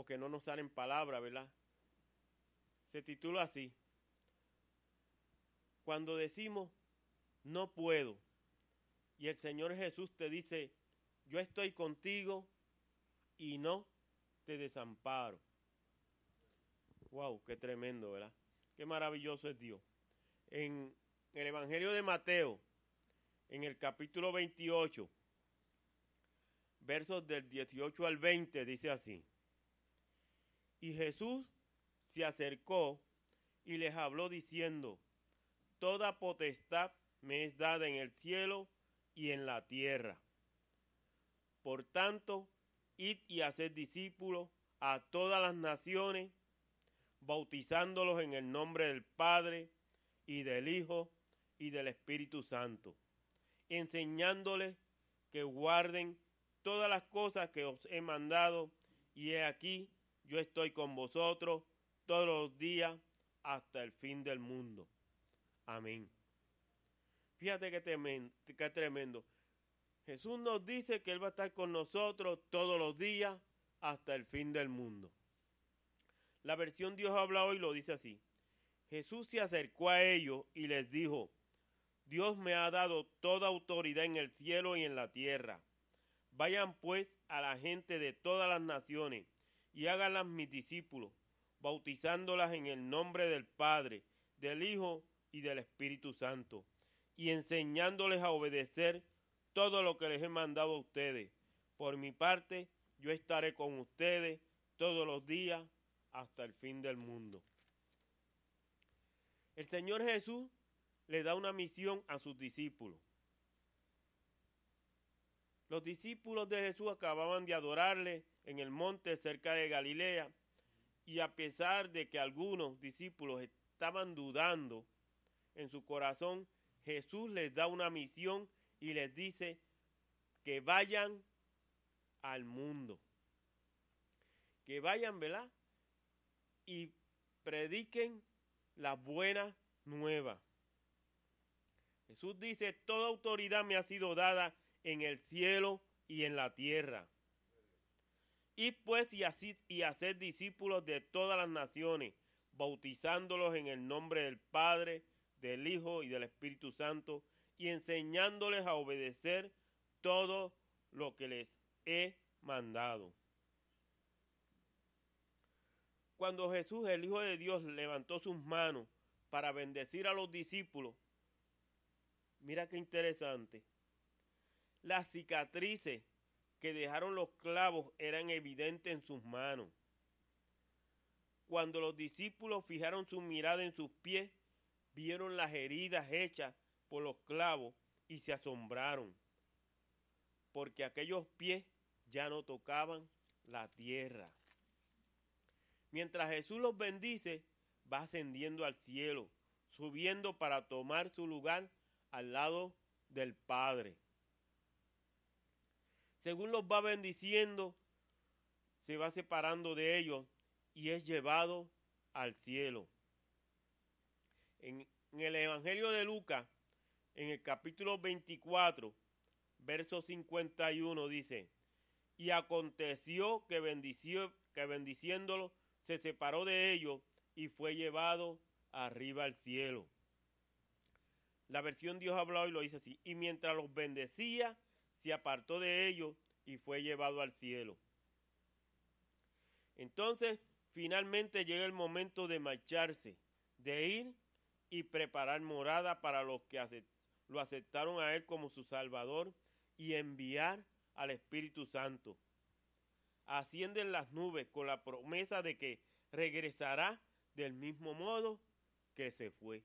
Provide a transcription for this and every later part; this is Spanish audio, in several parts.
o que no nos salen palabras, ¿verdad? Se titula así. Cuando decimos, no puedo, y el Señor Jesús te dice, yo estoy contigo y no te desamparo. Wow, qué tremendo, ¿verdad? Qué maravilloso es Dios. En el Evangelio de Mateo, en el capítulo 28, versos del 18 al 20, dice así. Y Jesús se acercó y les habló diciendo, Toda potestad me es dada en el cielo y en la tierra. Por tanto, id y haced discípulos a todas las naciones, bautizándolos en el nombre del Padre y del Hijo y del Espíritu Santo, enseñándoles que guarden todas las cosas que os he mandado, y he aquí, yo estoy con vosotros todos los días hasta el fin del mundo. Amén. Fíjate que tremendo, tremendo. Jesús nos dice que Él va a estar con nosotros todos los días hasta el fin del mundo. La versión Dios habla hoy lo dice así. Jesús se acercó a ellos y les dijo, Dios me ha dado toda autoridad en el cielo y en la tierra. Vayan pues a la gente de todas las naciones y háganlas mis discípulos, bautizándolas en el nombre del Padre, del Hijo y del Espíritu Santo, y enseñándoles a obedecer todo lo que les he mandado a ustedes. Por mi parte, yo estaré con ustedes todos los días hasta el fin del mundo. El Señor Jesús le da una misión a sus discípulos. Los discípulos de Jesús acababan de adorarle en el monte cerca de Galilea y a pesar de que algunos discípulos estaban dudando en su corazón, Jesús les da una misión y les dice que vayan al mundo. Que vayan, ¿verdad? Y prediquen la buena nueva. Jesús dice, toda autoridad me ha sido dada en el cielo y en la tierra. Y pues y hacer discípulos de todas las naciones, bautizándolos en el nombre del Padre, del Hijo y del Espíritu Santo, y enseñándoles a obedecer todo lo que les he mandado. Cuando Jesús, el Hijo de Dios, levantó sus manos para bendecir a los discípulos, mira qué interesante, las cicatrices que dejaron los clavos eran evidentes en sus manos. Cuando los discípulos fijaron su mirada en sus pies, vieron las heridas hechas por los clavos y se asombraron, porque aquellos pies ya no tocaban la tierra. Mientras Jesús los bendice, va ascendiendo al cielo, subiendo para tomar su lugar al lado del Padre. Según los va bendiciendo, se va separando de ellos y es llevado al cielo. En, el Evangelio de Lucas, en el capítulo 24, verso 51, dice, y aconteció que, bendició, que bendiciéndolo se separó de ellos y fue llevado arriba al cielo. La versión Dios habló y lo dice así. Y mientras los bendecía, se apartó de ellos y fue llevado al cielo. Entonces, finalmente llega el momento de marcharse, de ir y preparar morada para los que lo aceptaron a Él como su Salvador y enviar al Espíritu Santo. Ascienden las nubes con la promesa de que regresará del mismo modo que se fue.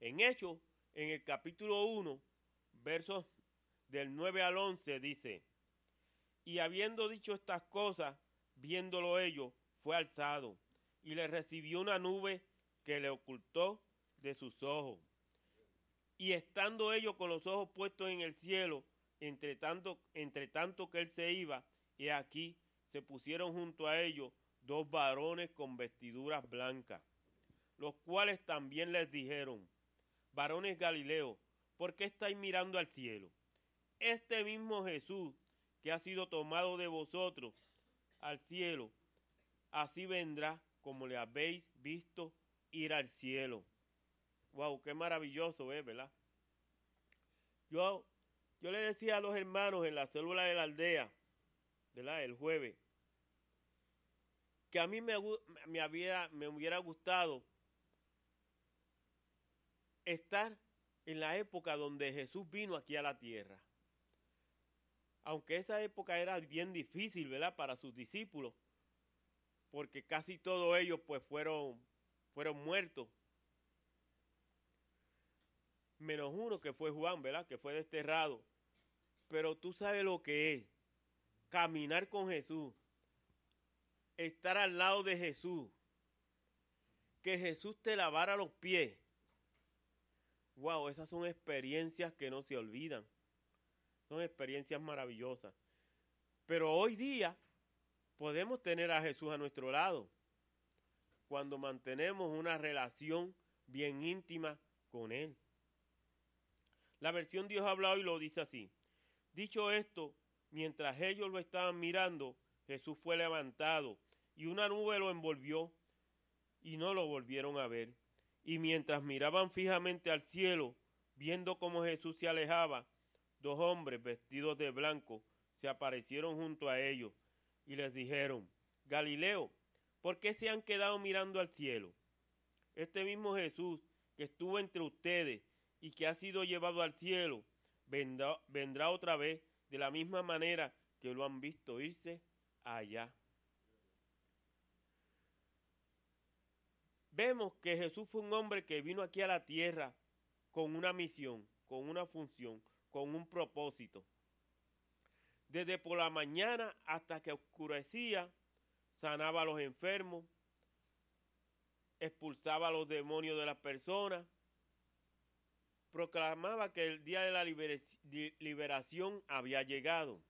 En Hechos, en el capítulo 1, versos del 9 al 11, dice, y habiendo dicho estas cosas, viéndolo ellos, fue alzado, y le recibió una nube que le ocultó de sus ojos. Y estando ellos con los ojos puestos en el cielo, entre tanto, que él se iba, y aquí se pusieron junto a ellos dos varones con vestiduras blancas, los cuales también les dijeron, varones Galileos, ¿por qué estáis mirando al cielo? Este mismo Jesús que ha sido tomado de vosotros, al cielo, así vendrá como le habéis visto ir al cielo. Wow, qué maravilloso es, ¿verdad? Yo, yo le decía a los hermanos en la célula de la aldea, ¿verdad? El jueves, que a mí me, había, me hubiera gustado estar en la época donde Jesús vino aquí a la tierra. Aunque esa época era bien difícil, ¿verdad? Para sus discípulos, porque casi todos ellos pues fueron, fueron muertos. Menos uno que fue Juan, ¿verdad? Que fue desterrado. Pero tú sabes lo que es caminar con Jesús, estar al lado de Jesús, que Jesús te lavara los pies. Wow, esas son experiencias que no se olvidan. Son experiencias maravillosas. Pero hoy día podemos tener a Jesús a nuestro lado cuando mantenemos una relación bien íntima con Él. La versión Dios ha hablado y lo dice así. Dicho esto, mientras ellos lo estaban mirando, Jesús fue levantado y una nube lo envolvió y no lo volvieron a ver. Y mientras miraban fijamente al cielo, viendo cómo Jesús se alejaba, dos hombres vestidos de blanco se aparecieron junto a ellos y les dijeron, Galileo, ¿por qué se han quedado mirando al cielo? Este mismo Jesús que estuvo entre ustedes y que ha sido llevado al cielo, vendrá, otra vez de la misma manera que lo han visto irse allá. Vemos que Jesús fue un hombre que vino aquí a la tierra con una misión, con una función, con un propósito. Desde por la mañana hasta que oscurecía, sanaba a los enfermos, expulsaba a los demonios de las personas, proclamaba que el día de la liberación había llegado,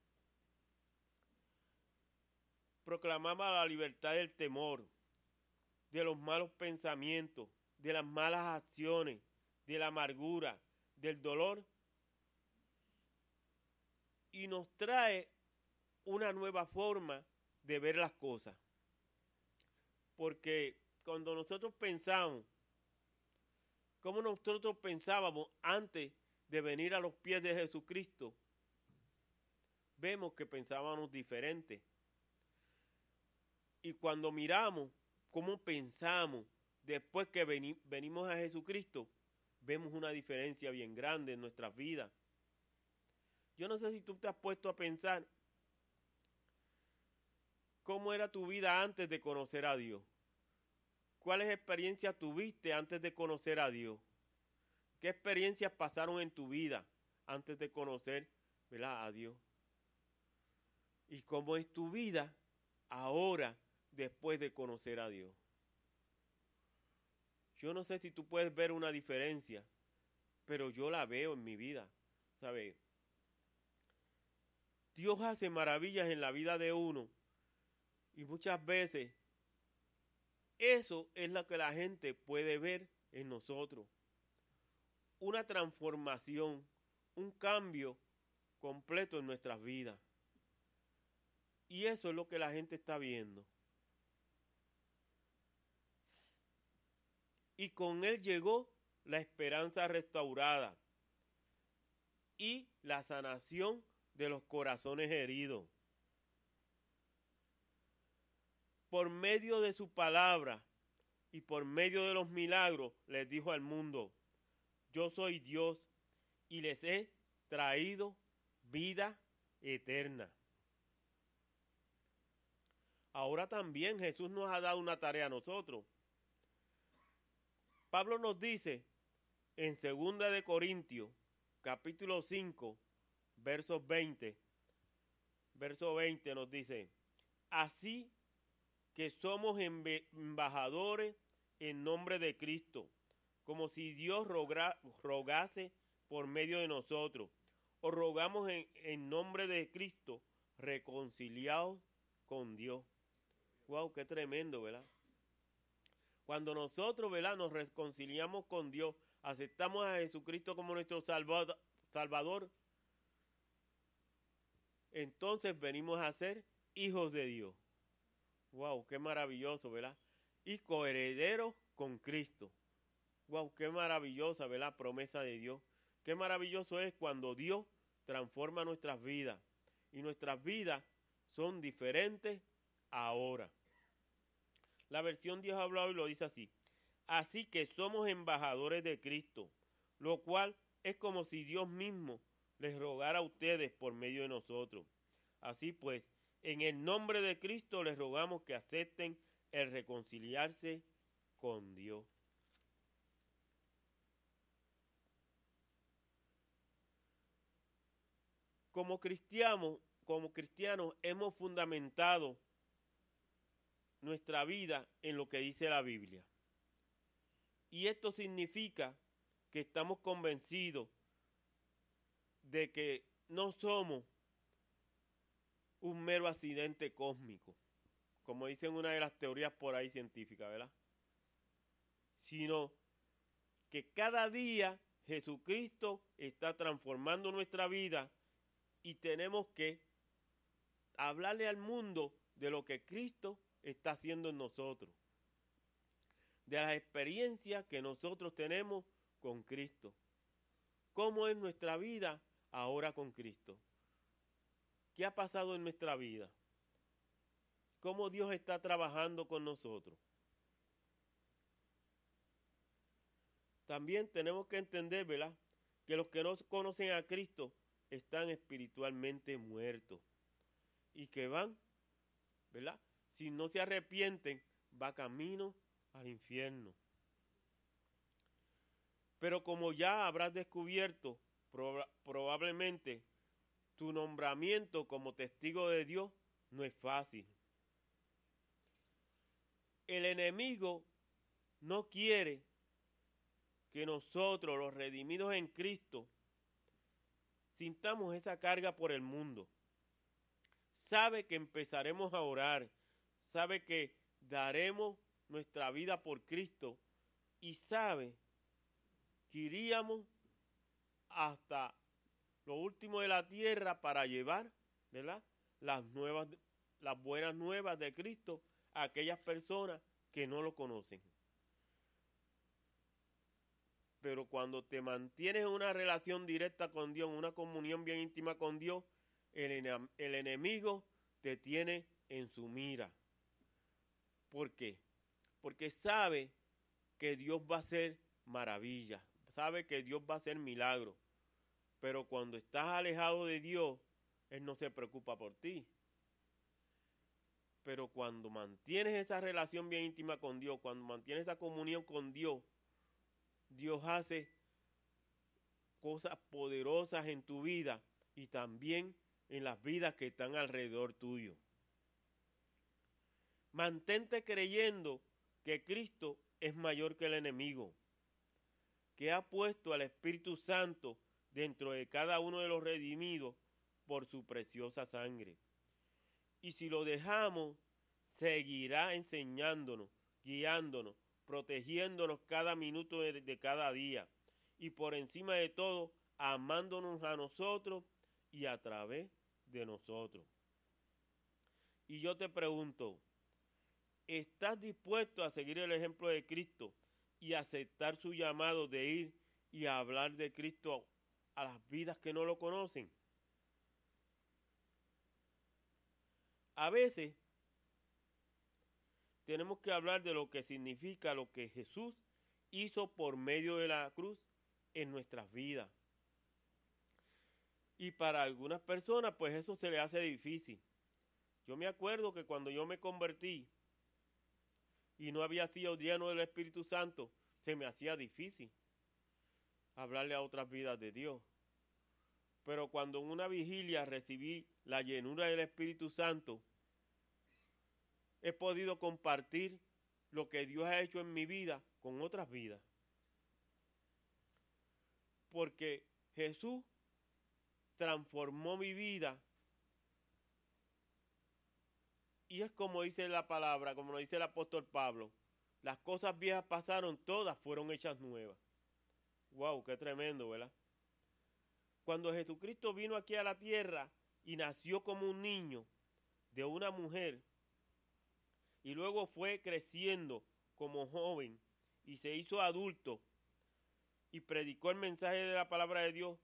proclamaba la libertad del temor, de los malos pensamientos, de las malas acciones, de la amargura, del dolor y nos trae una nueva forma de ver las cosas. Porque cuando nosotros pensamos, como nosotros pensábamos antes de venir a los pies de Jesucristo, vemos que pensábamos diferente. Y cuando miramos cómo pensamos después que venimos a Jesucristo, vemos una diferencia bien grande en nuestras vidas. Yo no sé si tú te has puesto a pensar cómo era tu vida antes de conocer a Dios. ¿Cuáles experiencias tuviste antes de conocer a Dios? ¿Qué experiencias pasaron en tu vida antes de conocer a Dios? ¿Y cómo es tu vida ahora después de conocer a Dios? Yo no sé si tú puedes ver una diferencia, pero yo la veo en mi vida. ¿Sabes? Dios hace maravillas en la vida de uno y muchas veces eso es lo que la gente puede ver en nosotros. Una transformación, un cambio completo en nuestras vidas. Y eso es lo que la gente está viendo. Y con él llegó la esperanza restaurada y la sanación de los corazones heridos. Por medio de su palabra y por medio de los milagros les dijo al mundo, yo soy Dios y les he traído vida eterna. Ahora también Jesús nos ha dado una tarea a nosotros. Pablo nos dice en segunda de Corintios, capítulo 5, verso 20. Verso 20 nos dice, así que somos embajadores en nombre de Cristo, como si Dios rogase por medio de nosotros. O rogamos en, nombre de Cristo, reconciliados con Dios. Wow, qué tremendo, ¿verdad? Cuando nosotros, ¿verdad? Nos reconciliamos con Dios, aceptamos a Jesucristo como nuestro Salvador, entonces venimos a ser hijos de Dios. Wow, qué maravilloso, ¿verdad? Y coheredero con Cristo. Wow, qué maravillosa, ¿verdad? Promesa de Dios. Qué maravilloso es cuando Dios transforma nuestras vidas. Y nuestras vidas son diferentes ahora. La versión Dios ha hablado y lo dice así. Así que somos embajadores de Cristo, lo cual es como si Dios mismo les rogara a ustedes por medio de nosotros. Así pues, en el nombre de Cristo les rogamos que acepten el reconciliarse con Dios. Como cristianos, como cristianos hemos fundamentado nuestra vida en lo que dice la Biblia. Y esto significa que estamos convencidos de que no somos un mero accidente cósmico, como dicen una de las teorías por ahí científicas, ¿verdad? Sino que cada día Jesucristo está transformando nuestra vida y tenemos que hablarle al mundo de lo que Cristo está haciendo en nosotros, de las experiencias que nosotros tenemos con Cristo, cómo es nuestra vida ahora con Cristo. ¿Qué ha pasado en nuestra vida? ¿Cómo Dios está trabajando con nosotros? También tenemos que entender, ¿verdad? Que los que no conocen a Cristo están espiritualmente muertos y que van, ¿verdad? Si no se arrepienten, va camino al infierno. Pero como ya habrás descubierto, probablemente tu nombramiento como testigo de Dios no es fácil. El enemigo no quiere que nosotros, los redimidos en Cristo, sintamos esa carga por el mundo. Sabe que empezaremos a orar, sabe que daremos nuestra vida por Cristo y sabe que iríamos hasta lo último de la tierra para llevar, ¿verdad? Las nuevas, las buenas nuevas de Cristo a aquellas personas que no lo conocen. Pero cuando te mantienes en una relación directa con Dios, en una comunión bien íntima con Dios, el, el enemigo te tiene en su mira. ¿Por qué? Porque sabe que Dios va a hacer maravilla, sabe que Dios va a hacer milagro. Pero cuando estás alejado de Dios, Él no se preocupa por ti. Pero cuando mantienes esa relación bien íntima con Dios, cuando mantienes esa comunión con Dios, Dios hace cosas poderosas en tu vida y también en las vidas que están alrededor tuyo. Mantente creyendo que Cristo es mayor que el enemigo, que ha puesto al Espíritu Santo dentro de cada uno de los redimidos por su preciosa sangre. Y si lo dejamos, seguirá enseñándonos, guiándonos, protegiéndonos cada minuto de, cada día y por encima de todo, amándonos a nosotros y a través de nosotros. Y yo te pregunto, ¿estás dispuesto a seguir el ejemplo de Cristo y aceptar su llamado de ir y hablar de Cristo a las vidas que no lo conocen. A veces tenemos que hablar de lo que significa lo que Jesús hizo por medio de la cruz en nuestras vidas. Y para algunas personas, pues eso se le hace difícil. Yo me acuerdo que cuando yo me convertí y no había sido lleno del Espíritu Santo, se me hacía difícil hablarle a otras vidas de Dios. Pero cuando en una vigilia recibí la llenura del Espíritu Santo, he podido compartir lo que Dios ha hecho en mi vida con otras vidas. Porque Jesús transformó mi vida. Y es como dice la palabra, como lo dice el apóstol Pablo, las cosas viejas pasaron, todas fueron hechas nuevas. Wow, qué tremendo, ¿verdad? Cuando Jesucristo vino aquí a la tierra y nació como un niño de una mujer, y luego fue creciendo como joven y se hizo adulto y predicó el mensaje de la palabra de Dios,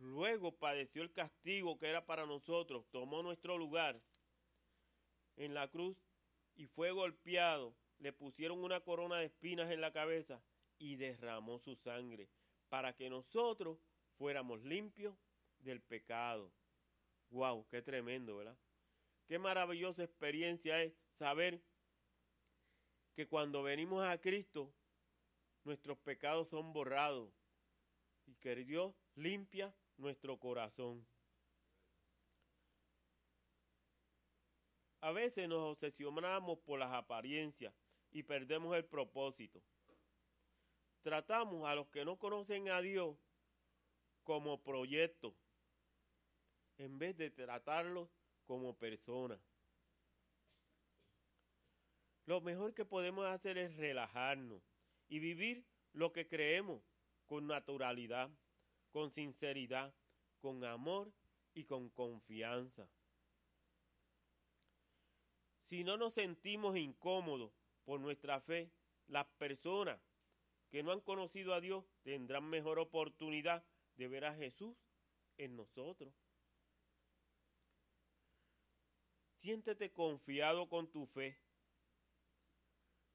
luego padeció el castigo que era para nosotros, tomó nuestro lugar en la cruz y fue golpeado, le pusieron una corona de espinas en la cabeza y derramó su sangre para que nosotros fuéramos limpios del pecado. ¡Wow! ¡Qué tremendo, ¿verdad? Qué maravillosa experiencia es saber que cuando venimos a Cristo, nuestros pecados son borrados y que Dios limpia nuestro corazón. A veces nos obsesionamos por las apariencias y perdemos el propósito. Tratamos a los que no conocen a Dios como proyecto en vez de tratarlos como personas. Lo mejor que podemos hacer es relajarnos y vivir lo que creemos con naturalidad, con sinceridad, con amor y con confianza. Si no nos sentimos incómodos por nuestra fe, las personas que no han conocido a Dios tendrán mejor oportunidad de ver a Jesús en nosotros. Siéntete confiado con tu fe.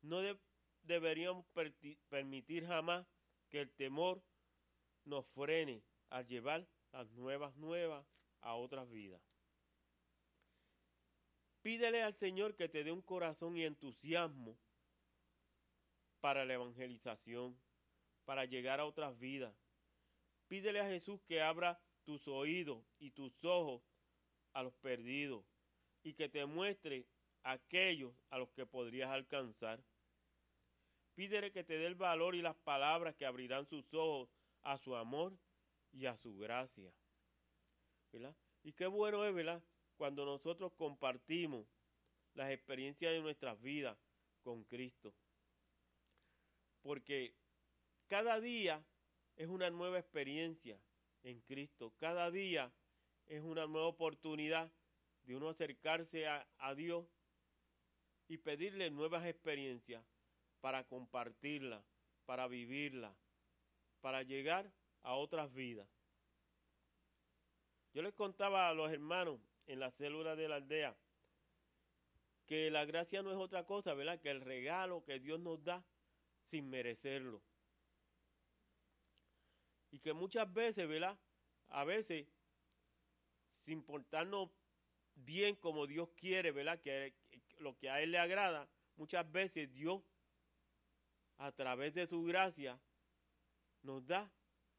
No deberíamos permitir jamás que el temor nos frene al llevar las nuevas nuevas a otras vidas. Pídele al Señor que te dé un corazón y entusiasmo para la evangelización, para llegar a otras vidas. Pídele a Jesús que abra tus oídos y tus ojos a los perdidos y que te muestre aquellos a los que podrías alcanzar. Pídele que te dé el valor y las palabras que abrirán sus ojos a su amor y a su gracia. Y qué bueno es, ¿verdad? cuando nosotros compartimos las experiencias de nuestras vidas con Cristo. Porque cada día es una nueva experiencia en Cristo. Cada día es una nueva oportunidad de uno acercarse a, Dios y pedirle nuevas experiencias para compartirla, para vivirla, para llegar a otras vidas. Yo les contaba a los hermanos en la célula de la aldea, que la gracia no es otra cosa, ¿verdad? Que el regalo que Dios nos da sin merecerlo. Y que muchas veces, ¿verdad? A veces, sin portarnos bien como Dios quiere, ¿verdad? Que, lo que a Él le agrada, muchas veces Dios, a través de su gracia, nos da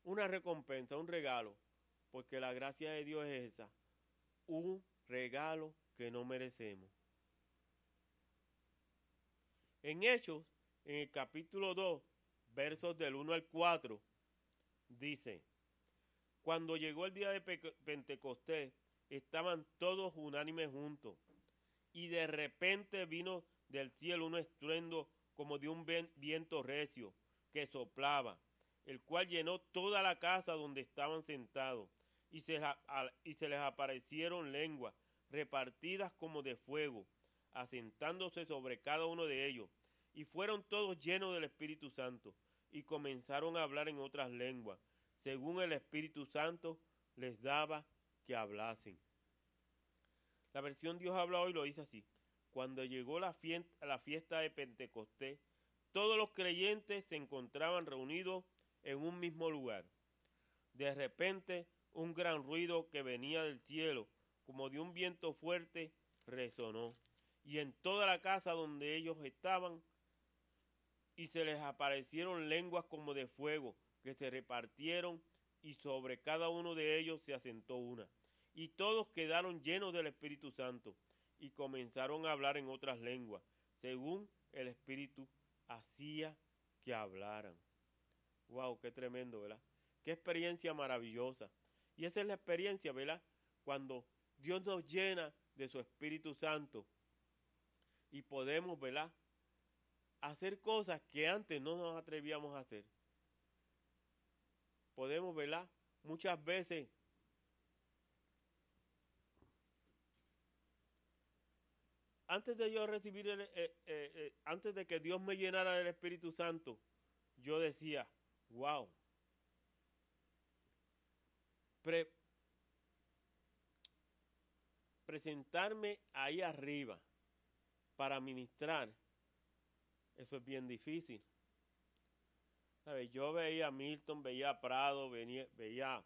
una recompensa, un regalo, porque la gracia de Dios es esa, un regalo que no merecemos. En Hechos, en el capítulo 2, versos del 1 al 4, dice, cuando llegó el día de Pentecostés, estaban todos unánimes juntos, y de repente vino del cielo un estruendo como de un viento recio que soplaba, el cual llenó toda la casa donde estaban sentados y se, les aparecieron lenguas repartidas como de fuego, asentándose sobre cada uno de ellos, y fueron todos llenos del Espíritu Santo, y comenzaron a hablar en otras lenguas, según el Espíritu Santo les daba que hablasen. La versión Dios habla hoy lo dice así. Cuando llegó la fiesta, la fiesta de Pentecostés, todos los creyentes se encontraban reunidos en un mismo lugar. De repente un gran ruido que venía del cielo, como de un viento fuerte, resonó. Y en toda la casa donde ellos estaban, y se les aparecieron lenguas como de fuego, que se repartieron, y sobre cada uno de ellos se asentó una. Y todos quedaron llenos del Espíritu Santo, y comenzaron a hablar en otras lenguas, según el Espíritu hacía que hablaran. ¡Wow! ¡Qué tremendo, ¿verdad? ¡Qué experiencia maravillosa! Y esa es la experiencia, ¿verdad? Cuando Dios nos llena de su Espíritu Santo y podemos, ¿verdad? Hacer cosas que antes no nos atrevíamos a hacer. Podemos, ¿verdad? Muchas veces antes de yo recibir, el, eh, eh, eh, antes de que Dios me llenara del Espíritu Santo, yo decía, wow. Pre presentarme ahí arriba para ministrar, eso es bien difícil. Yo veía a Milton, veía a Prado, venía, veía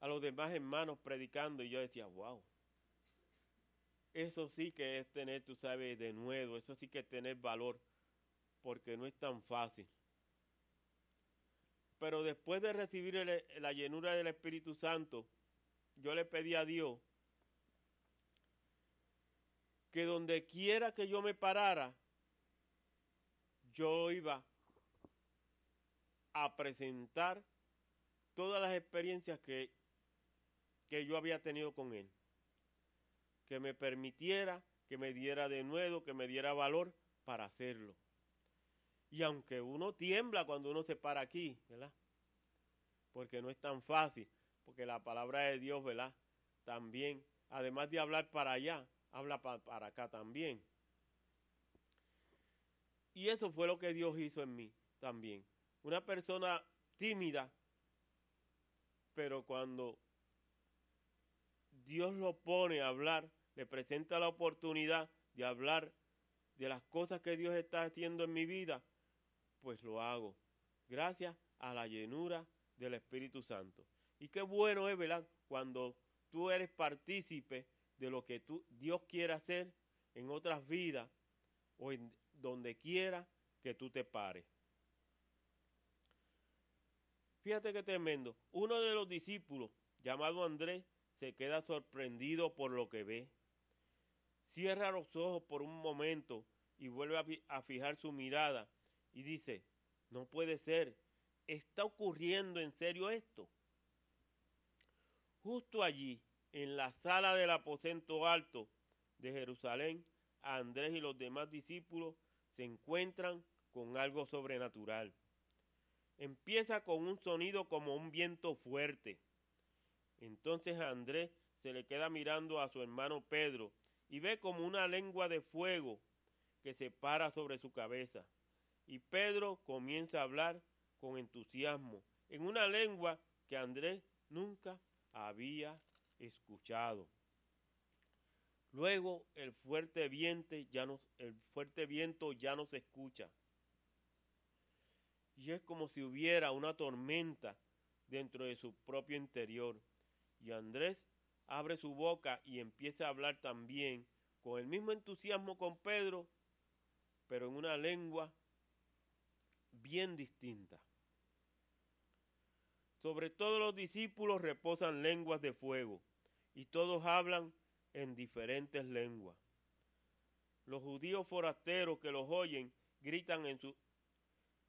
a los demás hermanos predicando y yo decía, wow. Eso sí que es tener, tú sabes, de nuevo, eso sí que es tener valor, porque no es tan fácil. Pero después de recibir la llenura del Espíritu Santo, yo le pedí a Dios que donde quiera que yo me parara, yo iba a presentar todas las experiencias que, que yo había tenido con Él. Que me permitiera, que me diera de nuevo, que me diera valor para hacerlo. Y aunque uno tiembla cuando uno se para aquí, ¿verdad? Porque no es tan fácil, porque la palabra de Dios, ¿verdad? También, además de hablar para allá, habla para acá también. Y eso fue lo que Dios hizo en mí también. Una persona tímida, pero cuando Dios lo pone a hablar, le presenta la oportunidad de hablar de las cosas que Dios está haciendo en mi vida, pues lo hago. Gracias a la llenura del Espíritu Santo. Y qué bueno es, ¿verdad? Cuando tú eres partícipe de lo que tú, Dios quiere hacer en otras vidas o en donde quiera que tú te pares. Fíjate qué tremendo. Uno de los discípulos, llamado Andrés, se queda sorprendido por lo que ve. Cierra los ojos por un momento y vuelve a, fijar su mirada y dice, no puede ser, ¿está ocurriendo en serio esto? Justo allí, en la sala del aposento alto de Jerusalén, Andrés y los demás discípulos se encuentran con algo sobrenatural. Empieza con un sonido como un viento fuerte. Entonces Andrés se le queda mirando a su hermano Pedro y ve como una lengua de fuego que se para sobre su cabeza. Y Pedro comienza a hablar con entusiasmo en una lengua que Andrés nunca había escuchado. Luego el fuerte viento ya no, el fuerte viento ya escucha. Y es como si hubiera una tormenta dentro de su propio interior. Y Andrés abre su boca y empieza a hablar también con el mismo entusiasmo con Pedro, pero en una lengua bien distinta. Sobre todos los discípulos reposan lenguas de fuego, y todos hablan en diferentes lenguas. Los judíos forasteros que los oyen gritan en su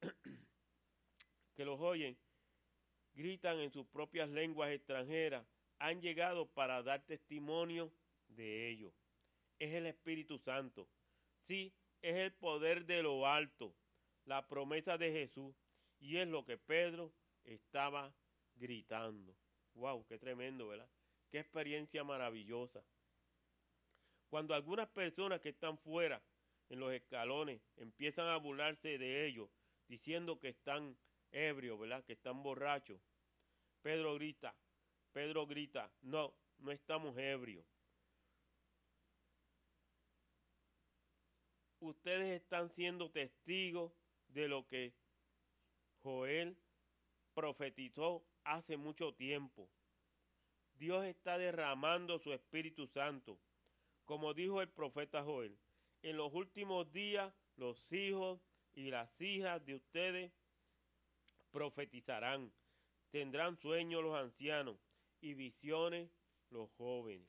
que los oyen gritan en sus propias lenguas extranjeras han llegado para dar testimonio de ello. Es el Espíritu Santo. Sí, es el poder de lo alto, la promesa de Jesús. Y es lo que Pedro estaba gritando. ¡Wow! ¡Qué tremendo, ¿verdad? ¡Qué experiencia maravillosa! Cuando algunas personas que están fuera en los escalones empiezan a burlarse de ellos, diciendo que están ebrios, ¿verdad? Que están borrachos. Pedro grita, Pedro grita, no, no estamos ebrios. Ustedes están siendo testigos de lo que Joel profetizó hace mucho tiempo. Dios está derramando su Espíritu Santo. Como dijo el profeta Joel, en los últimos días los hijos y las hijas de ustedes profetizarán. Tendrán sueños los ancianos y visiones los jóvenes.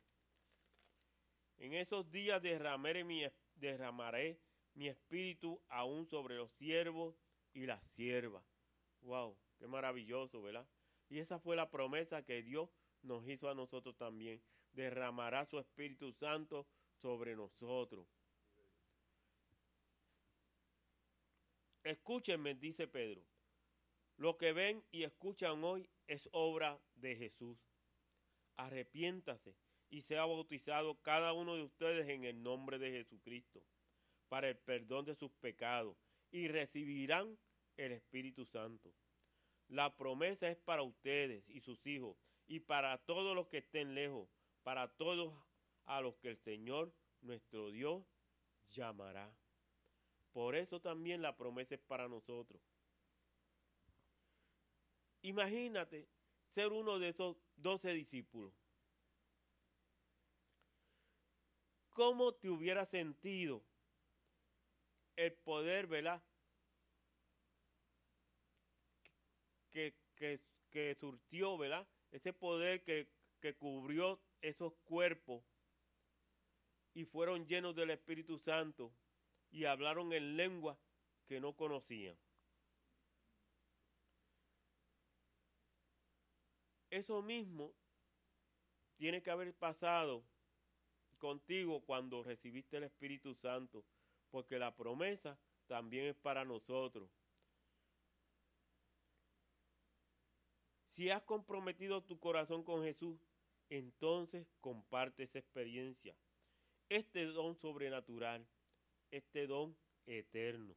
En esos días derramaré mi, derramaré mi espíritu aún sobre los siervos y las siervas. ¡Wow! ¡Qué maravilloso, ¿verdad? Y esa fue la promesa que Dios nos hizo a nosotros también. Derramará su Espíritu Santo sobre nosotros. Escúchenme, dice Pedro. Lo que ven y escuchan hoy es obra de Jesús. Arrepiéntase y sea bautizado cada uno de ustedes en el nombre de Jesucristo para el perdón de sus pecados y recibirán el Espíritu Santo. La promesa es para ustedes y sus hijos y para todos los que estén lejos, para todos a los que el Señor nuestro Dios llamará. Por eso también la promesa es para nosotros. Imagínate ser uno de esos doce discípulos. ¿Cómo te hubiera sentido el poder, ¿verdad? Que, que, surtió, ¿verdad? Ese poder que, que cubrió esos cuerpos y fueron llenos del Espíritu Santo y hablaron en lengua que no conocían. Eso mismo tiene que haber pasado contigo cuando recibiste el Espíritu Santo, porque la promesa también es para nosotros. Si has comprometido tu corazón con Jesús, entonces comparte esa experiencia este don sobrenatural, este don eterno.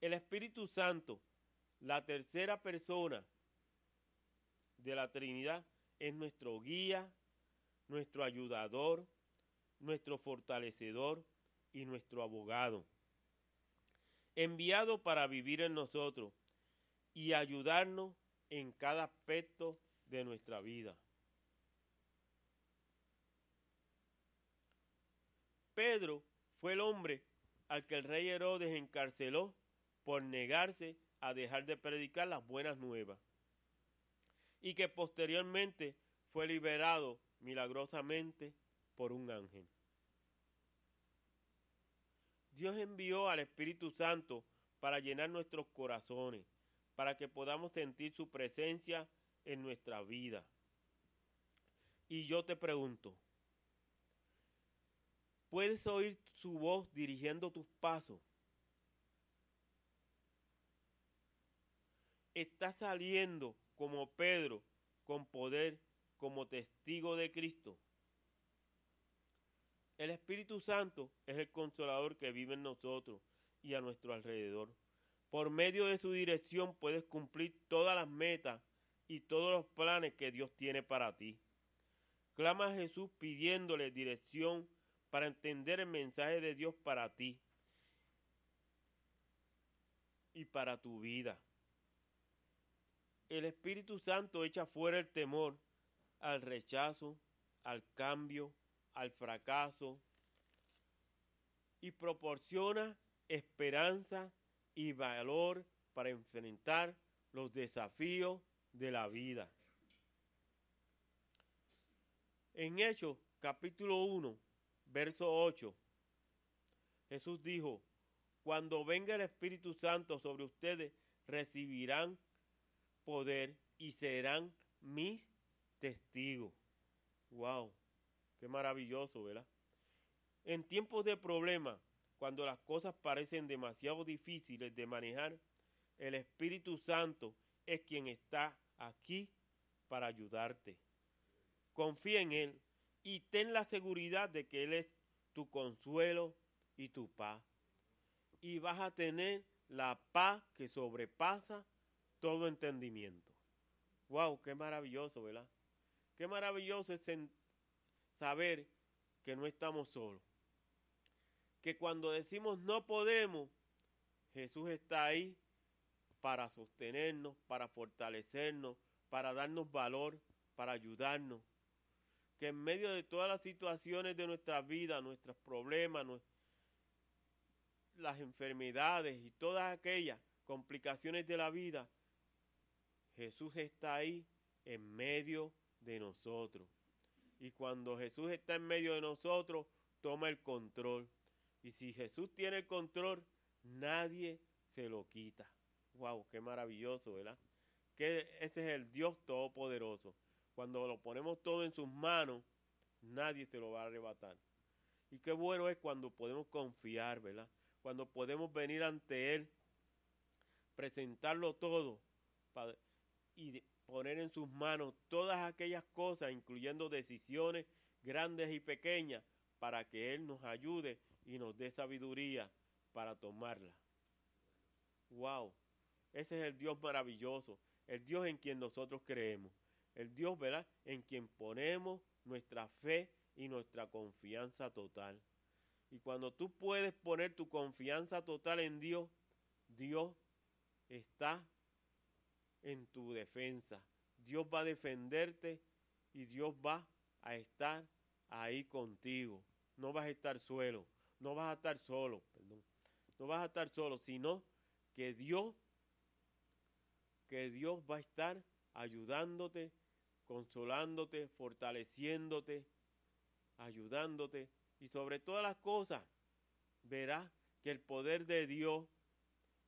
El Espíritu Santo, la tercera persona de la Trinidad, es nuestro guía, nuestro ayudador, nuestro fortalecedor y nuestro abogado, enviado para vivir en nosotros y ayudarnos en cada aspecto de nuestra vida. Pedro fue el hombre al que el rey Herodes encarceló por negarse a dejar de predicar las buenas nuevas y que posteriormente fue liberado milagrosamente por un ángel. Dios envió al Espíritu Santo para llenar nuestros corazones, para que podamos sentir su presencia en nuestra vida. Y yo te pregunto, Puedes oír su voz dirigiendo tus pasos. Estás saliendo como Pedro con poder como testigo de Cristo. El Espíritu Santo es el consolador que vive en nosotros y a nuestro alrededor. Por medio de su dirección puedes cumplir todas las metas y todos los planes que Dios tiene para ti. Clama a Jesús pidiéndole dirección para entender el mensaje de Dios para ti y para tu vida. El Espíritu Santo echa fuera el temor al rechazo, al cambio, al fracaso y proporciona esperanza y valor para enfrentar los desafíos de la vida. En Hechos capítulo 1, verso 8, Jesús dijo, cuando venga el Espíritu Santo sobre ustedes, recibirán poder y serán mis testigos. Wow, qué maravilloso, ¿verdad? En tiempos de problema, cuando las cosas parecen demasiado difíciles de manejar, el Espíritu Santo es quien está aquí para ayudarte. Confía en Él y ten la seguridad de que Él es tu consuelo y tu paz. Y vas a tener la paz que sobrepasa todo entendimiento. ¡Wow! ¡Qué maravilloso, ¿verdad? Qué maravilloso es saber que no estamos solos. Que cuando decimos no podemos, Jesús está ahí para sostenernos, para fortalecernos, para darnos valor, para ayudarnos que en medio de todas las situaciones de nuestra vida, nuestros problemas, las enfermedades y todas aquellas complicaciones de la vida, Jesús está ahí en medio de nosotros. Y cuando Jesús está en medio de nosotros, toma el control. Y si Jesús tiene el control, nadie se lo quita. ¡Wow! ¡Qué maravilloso, ¿verdad? Que ese es el Dios Todopoderoso. Cuando lo ponemos todo en sus manos, nadie se lo va a arrebatar. Y qué bueno es cuando podemos confiar, ¿verdad? Cuando podemos venir ante Él, presentarlo todo y poner en sus manos todas aquellas cosas, incluyendo decisiones grandes y pequeñas, para que Él nos ayude y nos dé sabiduría para tomarla. Wow, ese es el Dios maravilloso, el Dios en quien nosotros creemos, el Dios, ¿verdad? En quien ponemos nuestra fe y nuestra confianza total. Y cuando tú puedes poner tu confianza total en Dios, Dios está en tu defensa. Dios va a defenderte y Dios va a estar ahí contigo. No vas a estar solo, no vas a estar solo, perdón. No vas a estar solo, sino que Dios que Dios va a estar ayudándote, consolándote, fortaleciéndote, ayudándote y sobre todas las cosas verás que el poder de Dios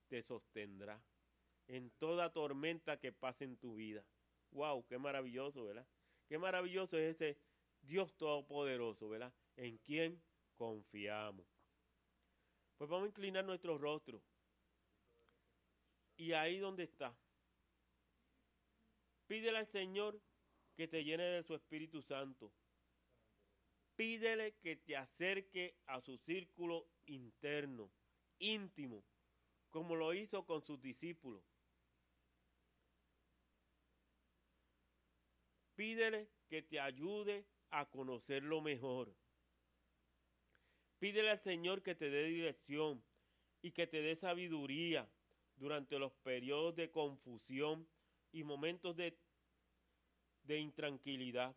te sostendrá en toda tormenta que pase en tu vida. Wow, qué maravilloso, ¿verdad? Qué maravilloso es ese Dios todopoderoso, ¿verdad? En quien confiamos. Pues vamos a inclinar nuestro rostro. Y ahí donde está, pídele al Señor que te llene de su Espíritu Santo. Pídele que te acerque a su círculo interno, íntimo, como lo hizo con sus discípulos. Pídele que te ayude a conocerlo mejor. Pídele al Señor que te dé dirección y que te dé sabiduría durante los periodos de confusión y momentos de, de intranquilidad.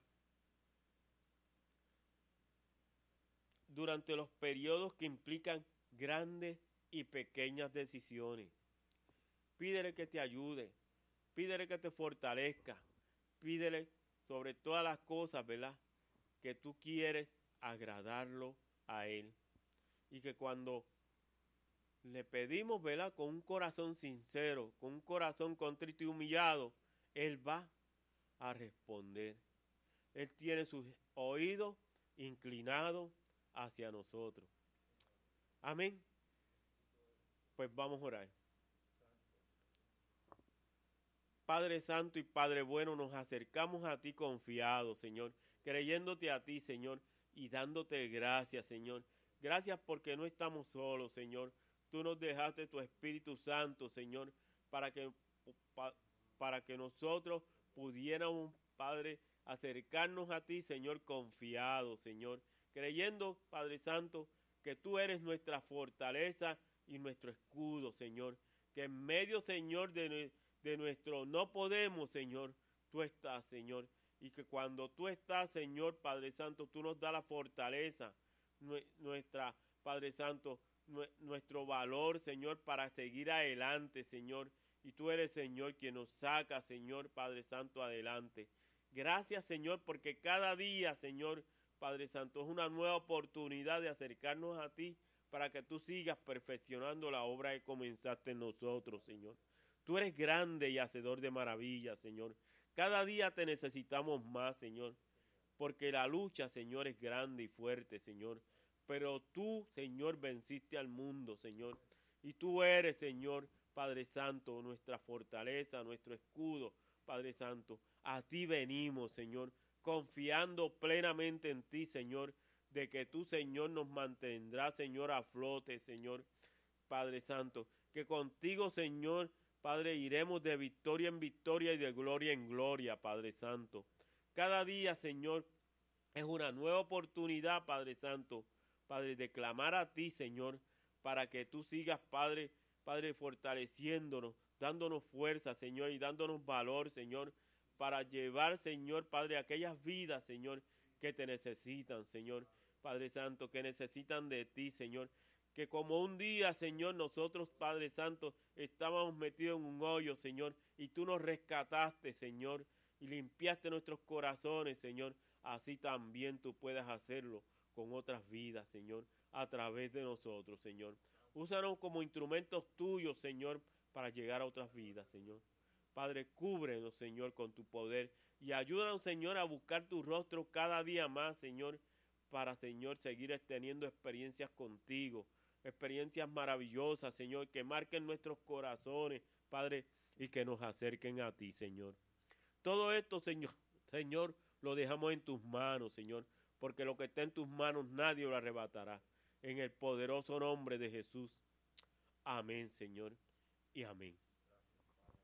Durante los periodos que implican grandes y pequeñas decisiones. Pídele que te ayude, pídele que te fortalezca, pídele sobre todas las cosas, ¿verdad? Que tú quieres agradarlo a Él. Y que cuando le pedimos, ¿verdad? Con un corazón sincero, con un corazón contrito y humillado, Él va a responder. Él tiene sus oídos inclinados hacia nosotros. Amén. Pues vamos a orar. Padre Santo y Padre Bueno, nos acercamos a ti confiados, Señor, creyéndote a ti, Señor, y dándote gracias, Señor. Gracias porque no estamos solos, Señor. Tú nos dejaste tu Espíritu Santo, Señor, para que, para que nosotros pudiéramos, Padre, acercarnos a ti, Señor, confiado, Señor, creyendo, Padre Santo, que tú eres nuestra fortaleza y nuestro escudo, Señor. Que en medio, Señor, de, de nuestro no podemos, Señor, tú estás, Señor. Y que cuando tú estás, Señor, Padre Santo, tú nos das la fortaleza, nuestra, Padre Santo, nuestro valor, Señor, para seguir adelante, Señor. Y tú eres, Señor, quien nos saca, Señor, Padre Santo, adelante. Gracias, Señor, porque cada día, Señor, Padre Santo, es una nueva oportunidad de acercarnos a ti para que tú sigas perfeccionando la obra que comenzaste en nosotros, Señor. Tú eres grande y hacedor de maravillas, Señor. Cada día te necesitamos más, Señor, porque la lucha, Señor, es grande y fuerte, Señor. Pero tú, Señor, venciste al mundo, Señor. Y tú eres, Señor, Padre Santo, nuestra fortaleza, nuestro escudo, Padre Santo. A ti venimos, Señor, confiando plenamente en ti, Señor, de que tú, Señor, nos mantendrás, Señor, a flote, Señor, Padre Santo. Que contigo, Señor, Padre, iremos de victoria en victoria y de gloria en gloria, Padre Santo. Cada día, Señor, es una nueva oportunidad, Padre Santo, Padre, de clamar a ti, Señor, para que tú sigas, Padre, Padre, fortaleciéndonos, dándonos fuerza, Señor, y dándonos valor, Señor, para llevar, Señor, Padre, aquellas vidas, Señor, que te necesitan, Señor, Padre Santo, que necesitan de ti, Señor. Que como un día, Señor, nosotros, Padre Santo, estábamos metidos en un hoyo, Señor, y tú nos rescataste, Señor, y limpiaste nuestros corazones, Señor. Así también tú puedes hacerlo con otras vidas, Señor, a través de nosotros, Señor. Úsanos como instrumentos tuyos, Señor, para llegar a otras vidas, Señor. Padre, cúbrenos, Señor, con tu poder y ayúdanos, Señor, a buscar tu rostro cada día más, Señor, para, Señor, seguir teniendo experiencias contigo, experiencias maravillosas, Señor, que marquen nuestros corazones, Padre, y que nos acerquen a ti, Señor. Todo esto, Señor, Señor, lo dejamos en tus manos, Señor, porque lo que está en tus manos nadie lo arrebatará. En el poderoso nombre de Jesús. Amén, Señor, y amén.